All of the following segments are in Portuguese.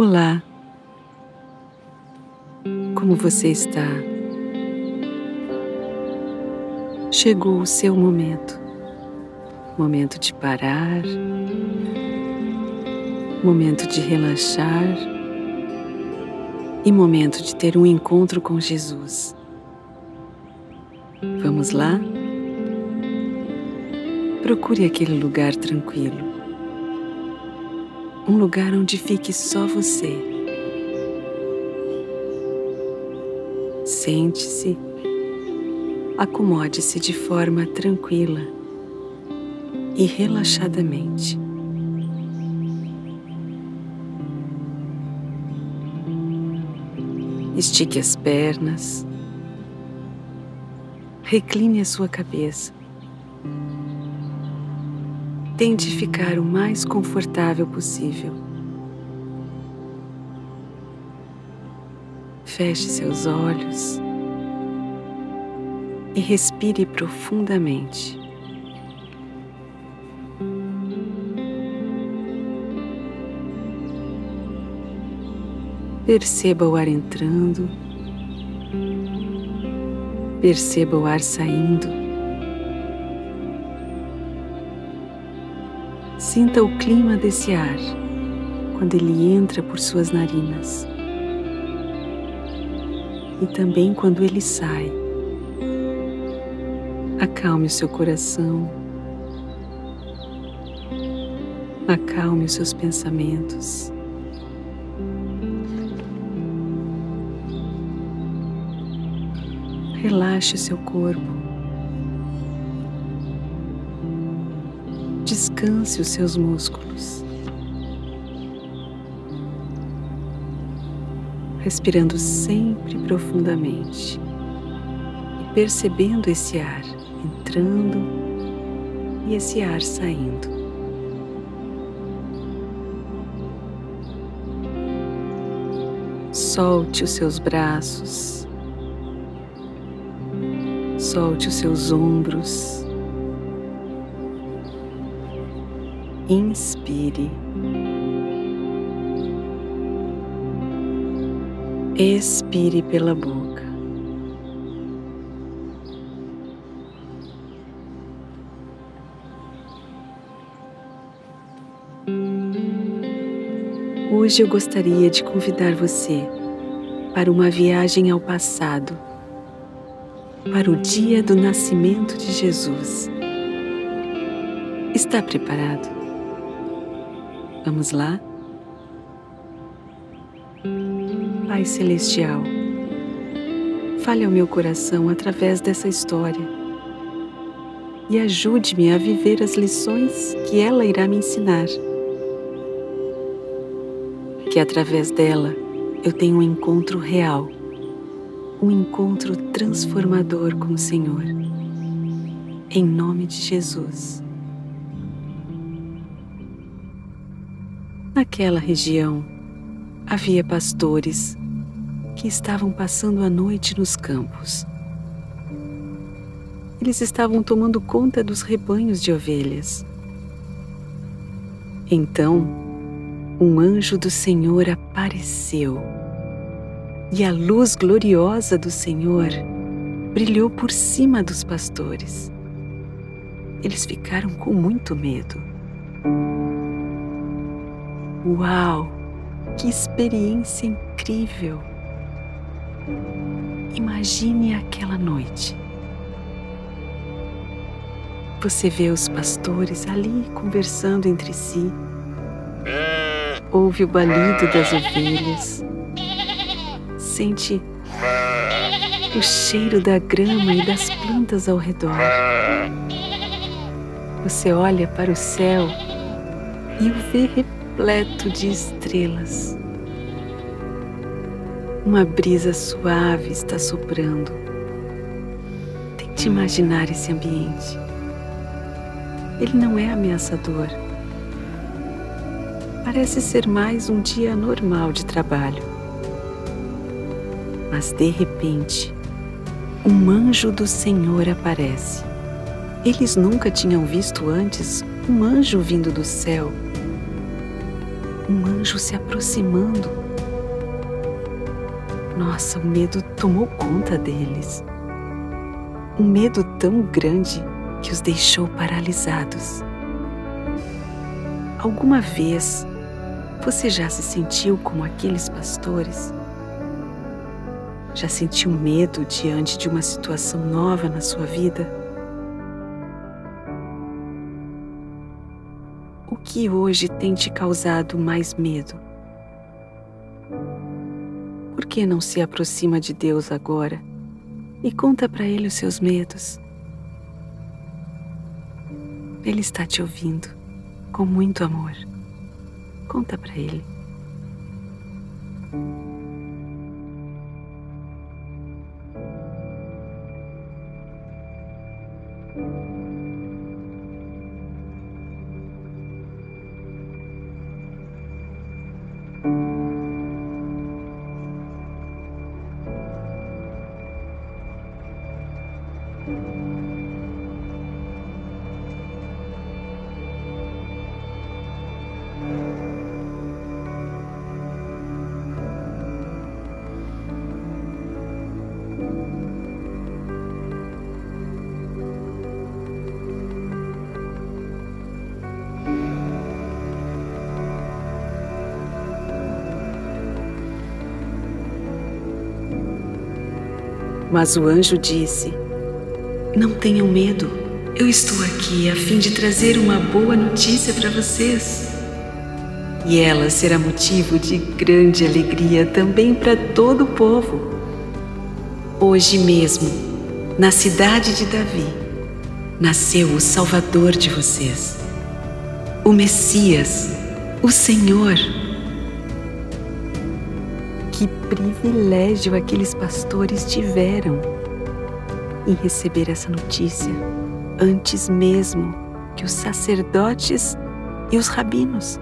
Olá, como você está? Chegou o seu momento, momento de parar, momento de relaxar e momento de ter um encontro com Jesus. Vamos lá? Procure aquele lugar tranquilo um lugar onde fique só você. Sente-se, acomode-se de forma tranquila e relaxadamente. Estique as pernas, recline a sua cabeça Tente ficar o mais confortável possível. Feche seus olhos e respire profundamente. Perceba o ar entrando, perceba o ar saindo. Sinta o clima desse ar quando ele entra por suas narinas e também quando ele sai. Acalme o seu coração, acalme os seus pensamentos. Relaxe seu corpo. Descanse os seus músculos. Respirando sempre profundamente e percebendo esse ar entrando e esse ar saindo. Solte os seus braços, solte os seus ombros. Inspire. Expire pela boca. Hoje eu gostaria de convidar você para uma viagem ao passado, para o dia do nascimento de Jesus. Está preparado? Vamos lá? Pai Celestial, fale ao meu coração através dessa história e ajude-me a viver as lições que ela irá me ensinar. Que através dela eu tenha um encontro real, um encontro transformador com o Senhor. Em nome de Jesus. Naquela região havia pastores que estavam passando a noite nos campos. Eles estavam tomando conta dos rebanhos de ovelhas. Então, um anjo do Senhor apareceu e a luz gloriosa do Senhor brilhou por cima dos pastores. Eles ficaram com muito medo. Uau! Que experiência incrível! Imagine aquela noite. Você vê os pastores ali conversando entre si. Ouve o balido das ovelhas. Sente o cheiro da grama e das plantas ao redor. Você olha para o céu e o vê repleto de estrelas. Uma brisa suave está soprando. Tente imaginar esse ambiente. Ele não é ameaçador. Parece ser mais um dia normal de trabalho. Mas de repente, um anjo do Senhor aparece. Eles nunca tinham visto antes um anjo vindo do céu um anjo se aproximando. Nossa, o medo tomou conta deles. Um medo tão grande que os deixou paralisados. Alguma vez você já se sentiu como aqueles pastores? Já sentiu medo diante de uma situação nova na sua vida? Que hoje tem te causado mais medo? Por que não se aproxima de Deus agora e conta para Ele os seus medos? Ele está te ouvindo com muito amor. Conta para Ele. Mas o anjo disse: Não tenham medo, eu estou aqui a fim de trazer uma boa notícia para vocês. E ela será motivo de grande alegria também para todo o povo. Hoje mesmo, na cidade de Davi, nasceu o Salvador de vocês, o Messias, o Senhor que privilégio aqueles pastores tiveram em receber essa notícia antes mesmo que os sacerdotes e os rabinos.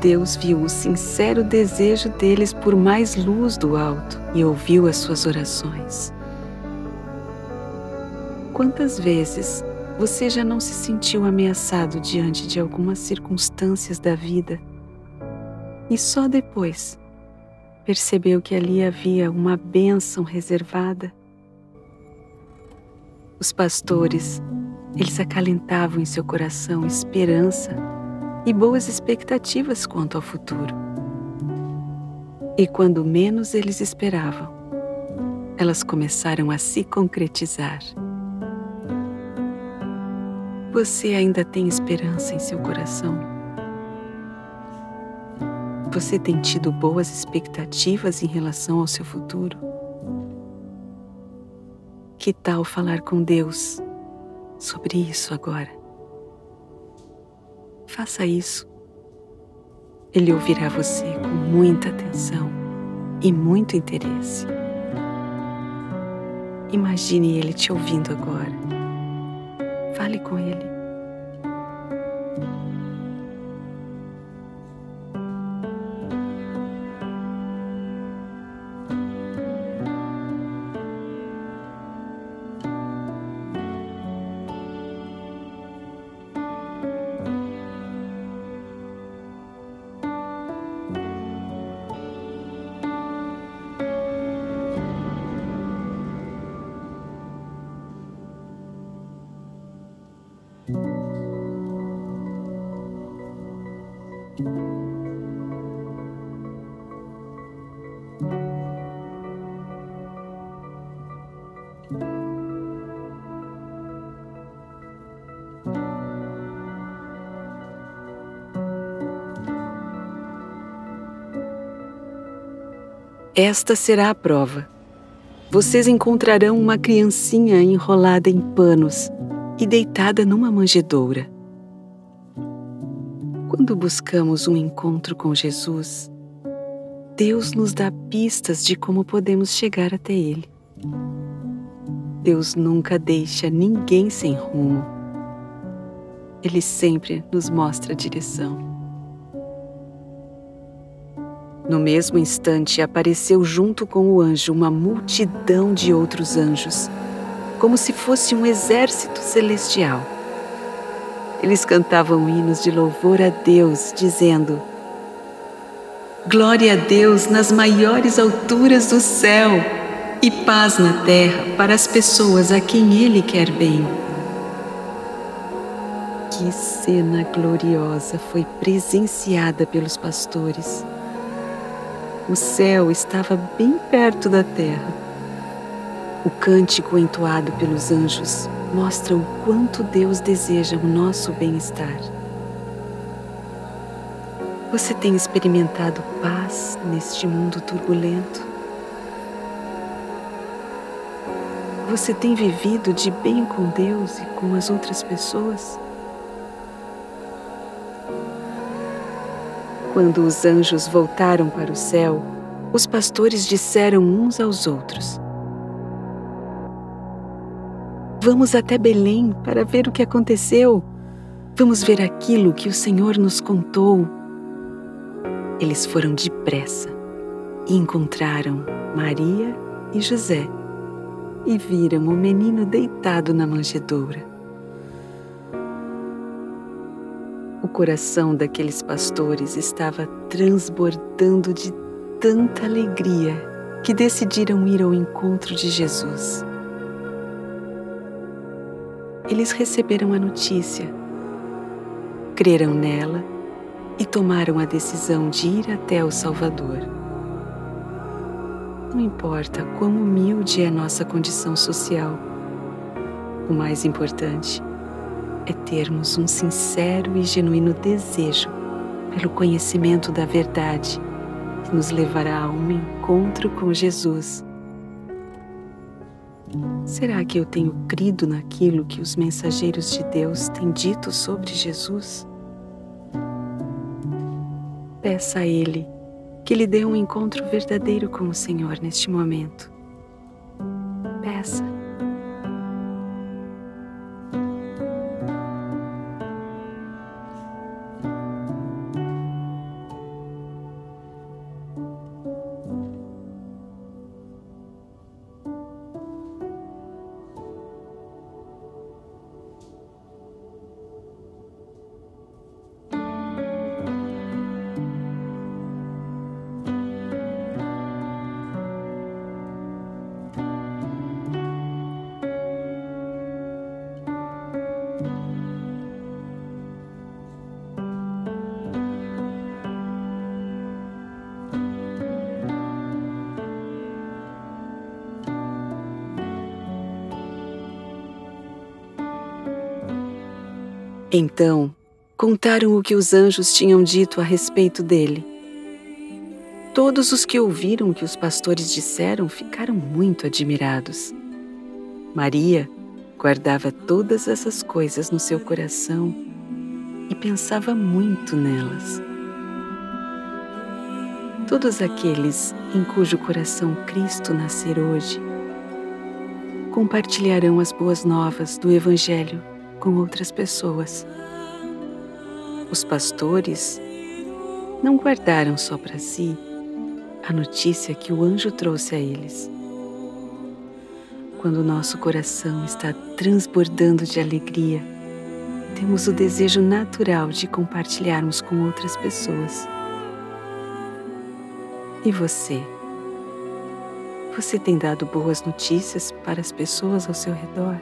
Deus viu o sincero desejo deles por mais luz do alto e ouviu as suas orações. Quantas vezes você já não se sentiu ameaçado diante de algumas circunstâncias da vida e só depois percebeu que ali havia uma bênção reservada. Os pastores, eles acalentavam em seu coração esperança e boas expectativas quanto ao futuro. E quando menos eles esperavam, elas começaram a se concretizar. Você ainda tem esperança em seu coração? Você tem tido boas expectativas em relação ao seu futuro? Que tal falar com Deus sobre isso agora? Faça isso. Ele ouvirá você com muita atenção e muito interesse. Imagine ele te ouvindo agora. Fale com ele. Esta será a prova. Vocês encontrarão uma criancinha enrolada em panos e deitada numa manjedoura. Quando buscamos um encontro com Jesus, Deus nos dá pistas de como podemos chegar até Ele. Deus nunca deixa ninguém sem rumo. Ele sempre nos mostra a direção. No mesmo instante apareceu junto com o anjo uma multidão de outros anjos, como se fosse um exército celestial. eles cantavam hinos de louvor a Deus, dizendo: Glória a Deus nas maiores alturas do céu e paz na terra para as pessoas a quem Ele quer bem. Que cena gloriosa foi presenciada pelos pastores. O céu estava bem perto da terra. O cântico entoado pelos anjos mostra o quanto Deus deseja o nosso bem-estar. Você tem experimentado paz neste mundo turbulento? Você tem vivido de bem com Deus e com as outras pessoas? Quando os anjos voltaram para o céu, os pastores disseram uns aos outros: Vamos até Belém para ver o que aconteceu. Vamos ver aquilo que o Senhor nos contou. Eles foram depressa e encontraram Maria e José e viram o menino deitado na manjedoura. Coração daqueles pastores estava transbordando de tanta alegria que decidiram ir ao encontro de Jesus. Eles receberam a notícia, creram nela e tomaram a decisão de ir até o Salvador. Não importa quão humilde é nossa condição social, o mais importante é termos um sincero e genuíno desejo pelo conhecimento da verdade que nos levará a um encontro com Jesus. Será que eu tenho crido naquilo que os mensageiros de Deus têm dito sobre Jesus? Peça a Ele que lhe dê um encontro verdadeiro com o Senhor neste momento. Então, contaram o que os anjos tinham dito a respeito dele. Todos os que ouviram o que os pastores disseram ficaram muito admirados. Maria guardava todas essas coisas no seu coração e pensava muito nelas. Todos aqueles em cujo coração Cristo nascer hoje compartilharão as boas novas do Evangelho com outras pessoas. Os pastores não guardaram só para si a notícia que o anjo trouxe a eles. Quando nosso coração está transbordando de alegria, temos o desejo natural de compartilharmos com outras pessoas. E você? Você tem dado boas notícias para as pessoas ao seu redor?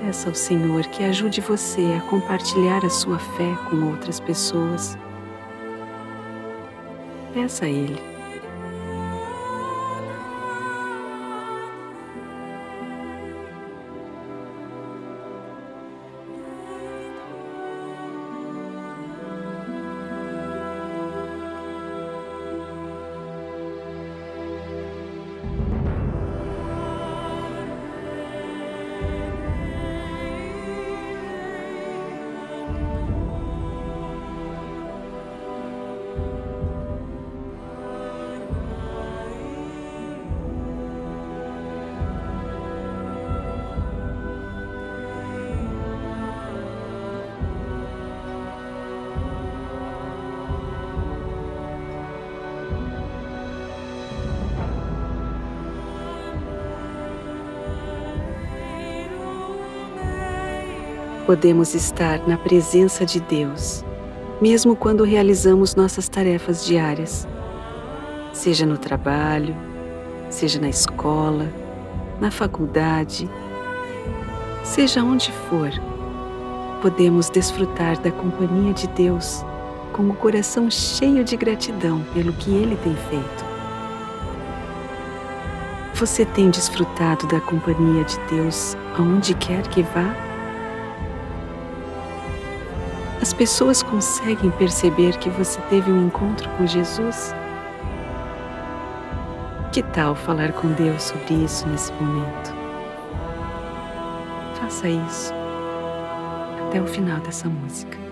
Peça ao Senhor que ajude você a compartilhar a sua fé com outras pessoas. Peça a Ele Podemos estar na presença de Deus, mesmo quando realizamos nossas tarefas diárias, seja no trabalho, seja na escola, na faculdade, seja onde for, podemos desfrutar da companhia de Deus com o coração cheio de gratidão pelo que Ele tem feito. Você tem desfrutado da companhia de Deus aonde quer que vá? As pessoas conseguem perceber que você teve um encontro com Jesus? Que tal falar com Deus sobre isso nesse momento? Faça isso até o final dessa música.